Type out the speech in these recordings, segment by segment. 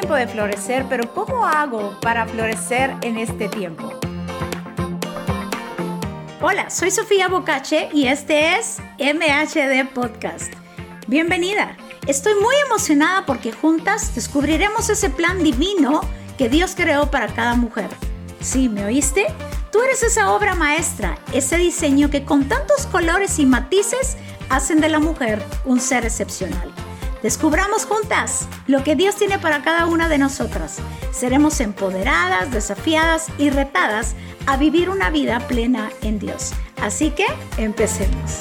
tiempo de florecer, pero ¿cómo hago para florecer en este tiempo? Hola, soy Sofía Bocache y este es MHD Podcast. Bienvenida. Estoy muy emocionada porque juntas descubriremos ese plan divino que Dios creó para cada mujer. ¿Sí, me oíste? Tú eres esa obra maestra, ese diseño que con tantos colores y matices hacen de la mujer un ser excepcional. Descubramos juntas lo que Dios tiene para cada una de nosotras. Seremos empoderadas, desafiadas y retadas a vivir una vida plena en Dios. Así que empecemos.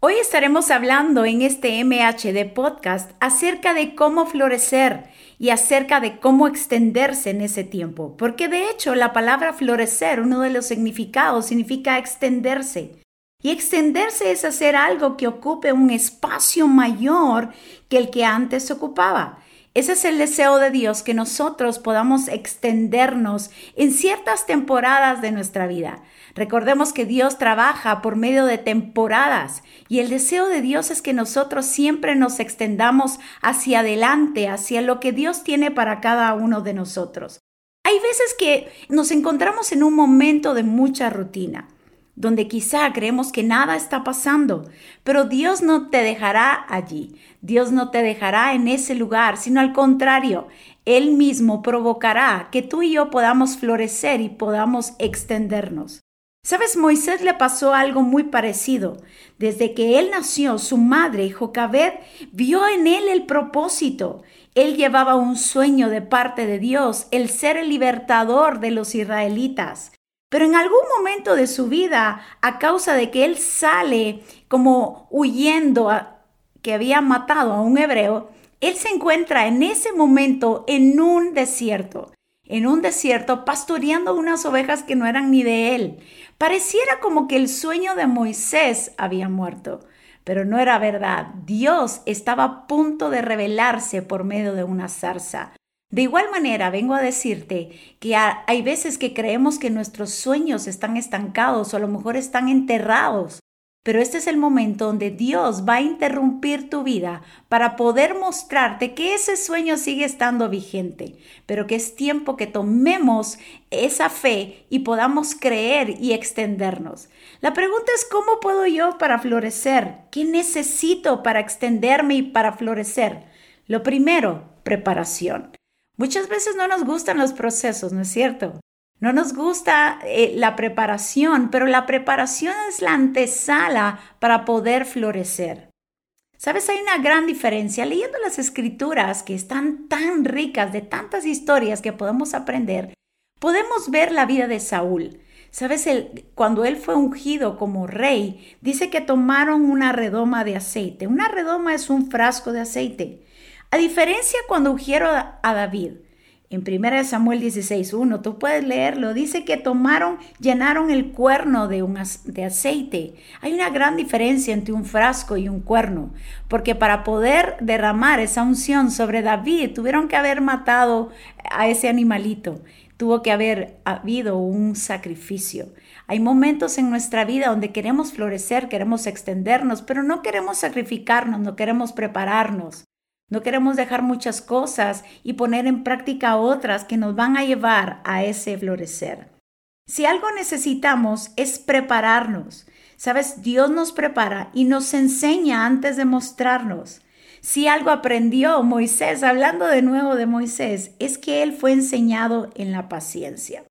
Hoy estaremos hablando en este MHD podcast acerca de cómo florecer y acerca de cómo extenderse en ese tiempo, porque de hecho la palabra florecer, uno de los significados, significa extenderse. Y extenderse es hacer algo que ocupe un espacio mayor que el que antes ocupaba. Ese es el deseo de Dios, que nosotros podamos extendernos en ciertas temporadas de nuestra vida. Recordemos que Dios trabaja por medio de temporadas y el deseo de Dios es que nosotros siempre nos extendamos hacia adelante, hacia lo que Dios tiene para cada uno de nosotros. Hay veces que nos encontramos en un momento de mucha rutina donde quizá creemos que nada está pasando, pero Dios no te dejará allí, Dios no te dejará en ese lugar, sino al contrario, Él mismo provocará que tú y yo podamos florecer y podamos extendernos. Sabes, Moisés le pasó algo muy parecido. Desde que él nació, su madre, Jocabed, vio en él el propósito. Él llevaba un sueño de parte de Dios, el ser el libertador de los israelitas. Pero en algún momento de su vida, a causa de que él sale como huyendo a, que había matado a un hebreo, él se encuentra en ese momento en un desierto, en un desierto pastoreando unas ovejas que no eran ni de él. Pareciera como que el sueño de Moisés había muerto, pero no era verdad. Dios estaba a punto de revelarse por medio de una zarza. De igual manera, vengo a decirte que hay veces que creemos que nuestros sueños están estancados o a lo mejor están enterrados, pero este es el momento donde Dios va a interrumpir tu vida para poder mostrarte que ese sueño sigue estando vigente, pero que es tiempo que tomemos esa fe y podamos creer y extendernos. La pregunta es, ¿cómo puedo yo para florecer? ¿Qué necesito para extenderme y para florecer? Lo primero, preparación. Muchas veces no nos gustan los procesos, ¿no es cierto? No nos gusta eh, la preparación, pero la preparación es la antesala para poder florecer. Sabes, hay una gran diferencia. Leyendo las escrituras que están tan ricas de tantas historias que podemos aprender, podemos ver la vida de Saúl. Sabes, cuando él fue ungido como rey, dice que tomaron una redoma de aceite. Una redoma es un frasco de aceite. A diferencia cuando ungieron a David, en 1 Samuel 16.1, tú puedes leerlo, dice que tomaron, llenaron el cuerno de, un, de aceite. Hay una gran diferencia entre un frasco y un cuerno, porque para poder derramar esa unción sobre David tuvieron que haber matado a ese animalito, tuvo que haber habido un sacrificio. Hay momentos en nuestra vida donde queremos florecer, queremos extendernos, pero no queremos sacrificarnos, no queremos prepararnos. No queremos dejar muchas cosas y poner en práctica otras que nos van a llevar a ese florecer. Si algo necesitamos es prepararnos. Sabes, Dios nos prepara y nos enseña antes de mostrarnos. Si algo aprendió Moisés, hablando de nuevo de Moisés, es que él fue enseñado en la paciencia.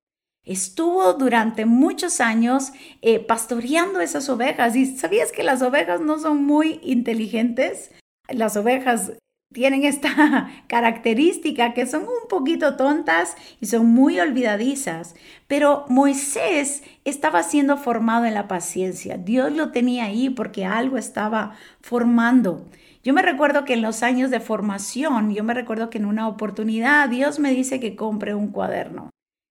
Estuvo durante muchos años eh, pastoreando esas ovejas. ¿Y sabías que las ovejas no son muy inteligentes? Las ovejas tienen esta característica que son un poquito tontas y son muy olvidadizas. Pero Moisés estaba siendo formado en la paciencia. Dios lo tenía ahí porque algo estaba formando. Yo me recuerdo que en los años de formación, yo me recuerdo que en una oportunidad Dios me dice que compre un cuaderno,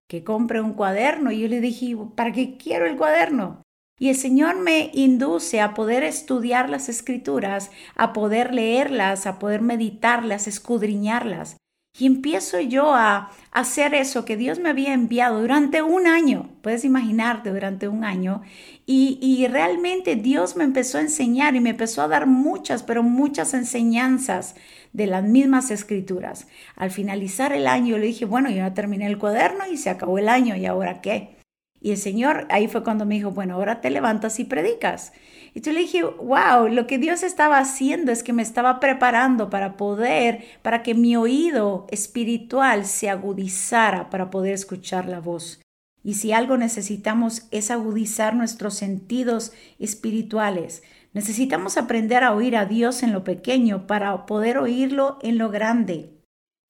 que compre un cuaderno. Y yo le dije, ¿para qué quiero el cuaderno? Y el Señor me induce a poder estudiar las escrituras, a poder leerlas, a poder meditarlas, escudriñarlas. Y empiezo yo a hacer eso que Dios me había enviado durante un año, puedes imaginarte, durante un año. Y, realmente Dios me empezó a enseñar y me empezó a dar muchas, pero muchas enseñanzas de las mismas escrituras. Al finalizar el año le dije, bueno, yo ya terminé el cuaderno y se acabó el año, ¿y ahora qué? Y el Señor ahí fue cuando me dijo, bueno, ahora te levantas y predicas. Y yo le dije, wow, lo que Dios estaba haciendo es que me estaba preparando para poder, para que mi oído espiritual se agudizara para poder escuchar la voz. Y si algo necesitamos es agudizar nuestros sentidos espirituales. Necesitamos aprender a oír a Dios en lo pequeño para poder oírlo en lo grande.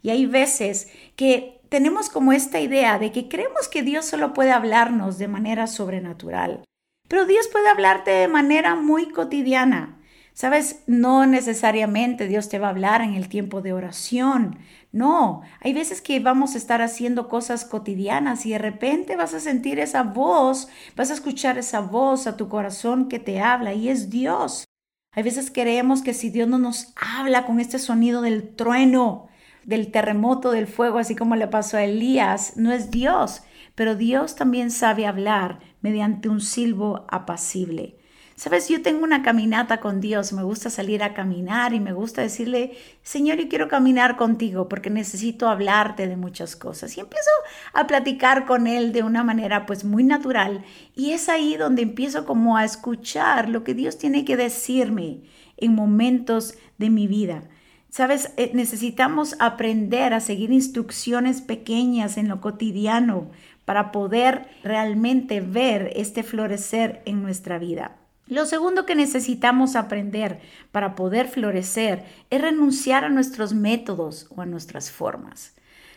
Y hay veces que tenemos como esta idea de que creemos que Dios solo puede hablarnos de manera sobrenatural. Pero Dios puede hablarte de manera muy cotidiana. Sabes, no necesariamente Dios te va a hablar en el tiempo de oración. No, hay veces que vamos a estar haciendo cosas cotidianas y de repente vas a sentir esa voz, vas a escuchar esa voz a tu corazón que te habla y es Dios. Hay veces creemos que si Dios no nos habla con este sonido del trueno, del terremoto, del fuego, así como le pasó a Elías, no es Dios, pero Dios también sabe hablar mediante un silbo apacible. Sabes, yo tengo una caminata con Dios, me gusta salir a caminar y me gusta decirle, Señor, yo quiero caminar contigo porque necesito hablarte de muchas cosas. Y empiezo a platicar con Él de una manera pues muy natural y es ahí donde empiezo como a escuchar lo que Dios tiene que decirme en momentos de mi vida. Sabes, eh, necesitamos aprender a seguir instrucciones pequeñas en lo cotidiano para poder realmente ver este florecer en nuestra vida. Lo segundo que necesitamos aprender para poder florecer es renunciar a nuestros métodos o a nuestras formas.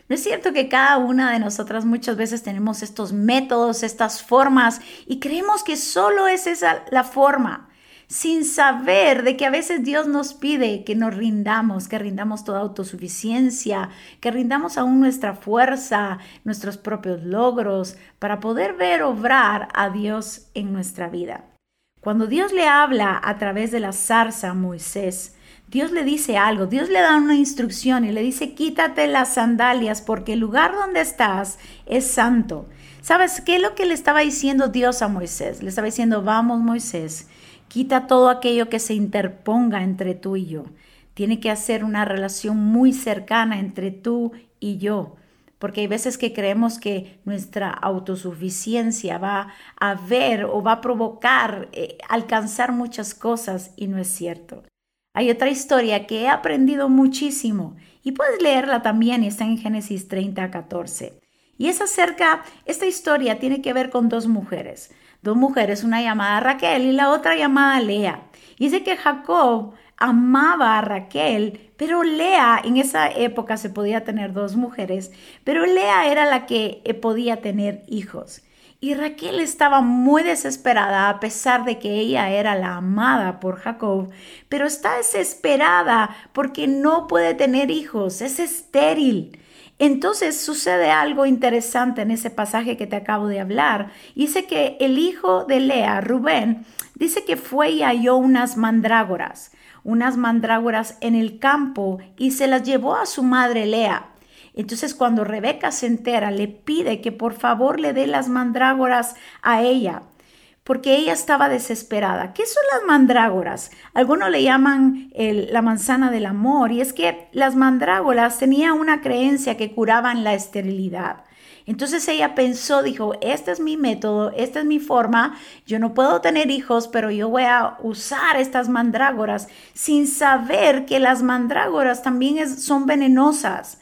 ¿No es cierto que cada una de nosotras muchas veces tenemos estos métodos, estas formas y creemos que solo es esa la forma? Sin saber de que a veces Dios nos pide que nos rindamos, que rindamos toda autosuficiencia, que rindamos aún nuestra fuerza, nuestros propios logros, para poder ver obrar a Dios en nuestra vida. Cuando Dios le habla a través de la zarza a Moisés, Dios le dice algo, Dios le da una instrucción y le dice, quítate las sandalias porque el lugar donde estás es santo. ¿Sabes qué es lo que le estaba diciendo Dios a Moisés? Le estaba diciendo, vamos Moisés, Quita todo aquello que se interponga entre tú y yo. Tiene que hacer una relación muy cercana entre tú y yo. Porque hay veces que creemos que nuestra autosuficiencia va a ver o va a provocar eh, alcanzar muchas cosas y no es cierto. Hay otra historia que he aprendido muchísimo y puedes leerla también y está en Génesis 30 14. Y es acerca, esta historia tiene que ver con dos mujeres dos mujeres, una llamada Raquel y la otra llamada Lea. Dice que Jacob amaba a Raquel, pero Lea, en esa época se podía tener dos mujeres, pero Lea era la que eh, podía tener hijos. Y Raquel estaba muy desesperada a pesar de que ella era la amada por Jacob, pero está desesperada porque no puede tener hijos, es estéril. Entonces sucede algo interesante en ese pasaje que te acabo de hablar. Dice que el hijo de Lea, Rubén, dice que fue y halló unas mandrágoras, unas mandrágoras en el campo y se las llevó a su madre Lea. Entonces cuando Rebeca se entera, le pide que por favor le dé las mandrágoras a ella porque ella estaba desesperada. ¿Qué son las mandrágoras? Algunos le llaman la manzana del amor y es que las mandrágoras tenían una creencia que curaban la esterilidad. Entonces ella pensó, dijo, este es mi método, esta es mi forma, yo no puedo tener hijos, pero yo voy a usar estas mandrágoras sin saber que las mandrágoras también son venenosas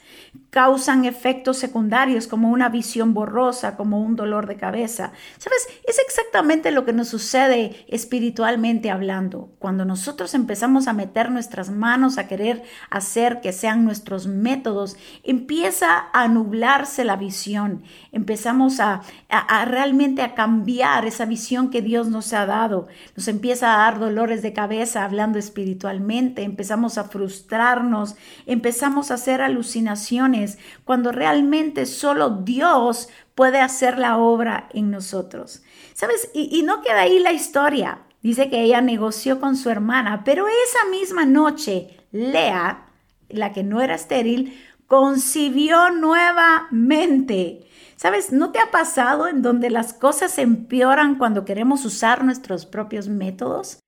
causan efectos secundarios como una visión borrosa, como un dolor de cabeza. ¿Sabes? Es exactamente lo que nos sucede espiritualmente hablando. Cuando nosotros empezamos a meter nuestras manos a querer hacer que sean nuestros métodos, empieza a nublarse la visión. Empezamos a, a, realmente a cambiar esa visión que Dios nos ha dado. Nos empieza a dar dolores de cabeza hablando espiritualmente. Empezamos a frustrarnos. Empezamos a hacer alucinaciones cuando realmente solo Dios puede hacer la obra en nosotros. ¿Sabes? Y, no queda ahí la historia. Dice que ella negoció con su hermana, pero esa misma noche, Lea, la que no era estéril, concibió nuevamente. ¿Sabes? ¿No te ha pasado en donde las cosas empeoran cuando queremos usar nuestros propios métodos?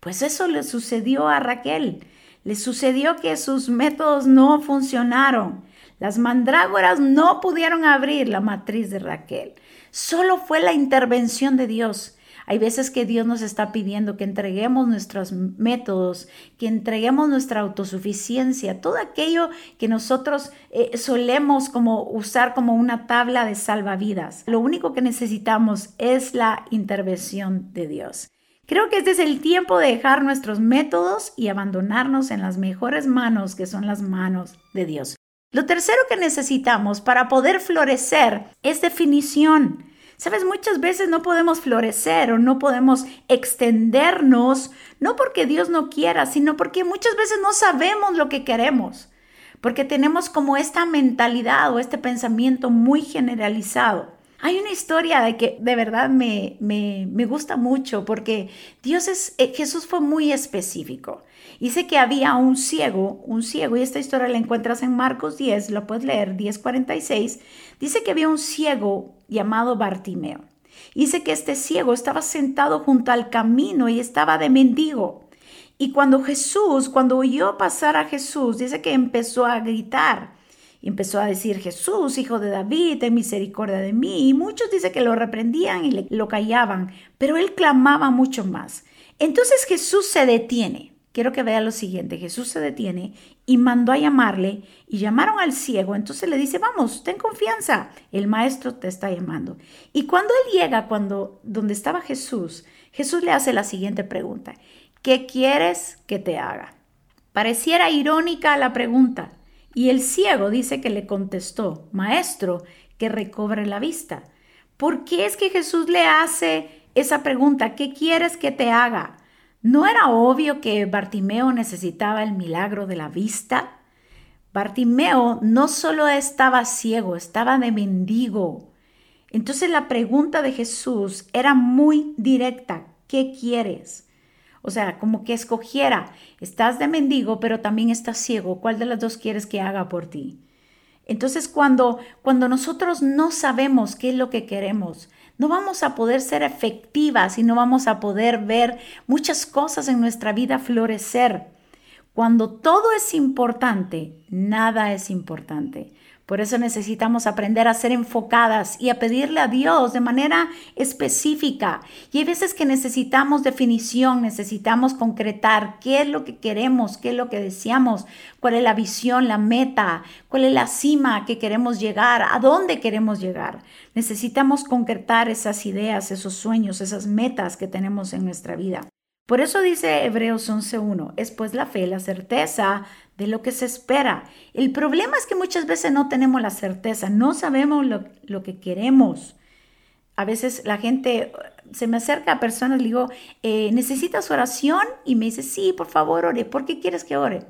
Pues eso le sucedió a Raquel. Le sucedió que sus métodos no funcionaron. Las mandrágoras no pudieron abrir la matriz de Raquel. Solo fue la intervención de Dios. Hay veces que Dios nos está pidiendo que entreguemos nuestros métodos, que entreguemos nuestra autosuficiencia, todo aquello que nosotros eh, solemos como usar como una tabla de salvavidas. Lo único que necesitamos es la intervención de Dios. Creo que este es el tiempo de dejar nuestros métodos y abandonarnos en las mejores manos que son las manos de Dios. Lo tercero que necesitamos para poder florecer es definición. Sabes, muchas veces no podemos florecer o no podemos extendernos, no porque Dios no quiera, sino porque muchas veces no sabemos lo que queremos, porque tenemos como esta mentalidad o este pensamiento muy generalizado. Hay una historia de que de verdad me, me, me gusta mucho porque Dios es, eh, Jesús fue muy específico. Dice que había un ciego, un ciego, y esta historia la encuentras en Marcos 10, lo puedes leer, 10:46. Dice que había un ciego llamado Bartimeo. Dice que este ciego estaba sentado junto al camino y estaba de mendigo. Y cuando Jesús, cuando oyó pasar a Jesús, dice que empezó a gritar y empezó a decir, Jesús, hijo de David, ten misericordia de mí. Y muchos dicen que lo reprendían y lo callaban, pero él clamaba mucho más. Entonces Jesús se detiene. Quiero que vea lo siguiente. Jesús se detiene y mandó a llamarle y llamaron al ciego. Entonces le dice, vamos, ten confianza, el maestro te está llamando. Y cuando él llega, cuando donde estaba Jesús, Jesús le hace la siguiente pregunta. ¿Qué quieres que te haga? Pareciera irónica la pregunta, y el ciego dice que le contestó, Maestro, que recobre la vista. ¿Por qué es que Jesús le hace esa pregunta? ¿Qué quieres que te haga? ¿No era obvio que Bartimeo necesitaba el milagro de la vista? Bartimeo no solo estaba ciego, estaba de mendigo. Entonces la pregunta de Jesús era muy directa. ¿Qué quieres? O sea, como que escogiera, estás de mendigo, pero también estás ciego, ¿cuál de las dos quieres que haga por ti? Entonces, cuando, cuando nosotros no sabemos qué es lo que queremos, no vamos a poder ser efectivas y no vamos a poder ver muchas cosas en nuestra vida florecer. Cuando todo es importante, nada es importante. Por eso necesitamos aprender a ser enfocadas y a pedirle a Dios de manera específica. Y hay veces que necesitamos definición, necesitamos concretar qué es lo que queremos, qué es lo que deseamos, cuál es la visión, la meta, cuál es la cima que queremos llegar, a dónde queremos llegar. Necesitamos concretar esas ideas, esos sueños, esas metas que tenemos en nuestra vida. Por eso dice Hebreos 11.1, es pues la fe, la certeza de lo que se espera. El problema es que muchas veces no tenemos la certeza, no sabemos lo, que queremos. A veces la gente se me acerca a personas, le digo, eh, ¿necesitas oración? Y me dice, sí, por favor, ore. ¿Por qué quieres que ore?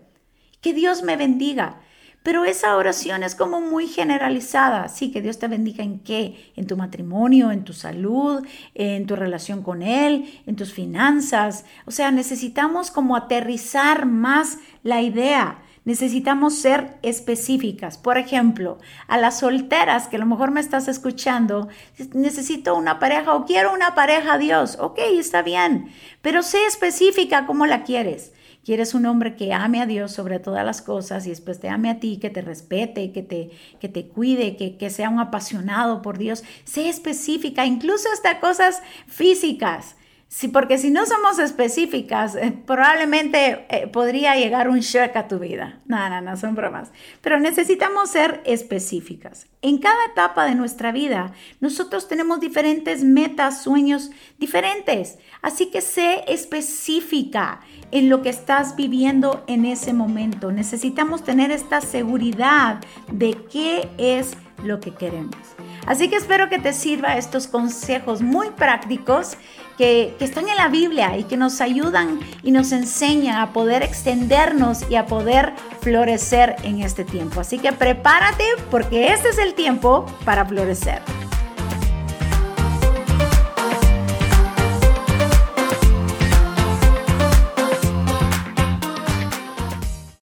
Que Dios me bendiga. Pero esa oración es como muy generalizada. Sí, que Dios te bendiga en qué? En tu matrimonio, en tu salud, en tu relación con Él, en tus finanzas. O sea, necesitamos como aterrizar más la idea. Necesitamos ser específicas. Por ejemplo, a las solteras que a lo mejor me estás escuchando, necesito una pareja o quiero una pareja, Dios. Ok, está bien, pero sé específica cómo la quieres. Quieres un hombre que ame a Dios sobre todas las cosas y después te ame a ti, que te respete, que te, que te cuide, que, que sea un apasionado por Dios. Sé específica, incluso hasta cosas físicas. Sí, porque si no somos específicas, eh, probablemente eh, podría llegar un shock a tu vida. No, no, no, son bromas. Pero necesitamos ser específicas. En cada etapa de nuestra vida, nosotros tenemos diferentes metas, sueños diferentes. Así que sé específica en lo que estás viviendo en ese momento. Necesitamos tener esta seguridad de qué es lo que queremos. Así que espero que te sirva estos consejos muy prácticos que, están en la Biblia y que nos ayudan y nos enseñan a poder extendernos y a poder florecer en este tiempo. Así que prepárate porque este es el tiempo para florecer.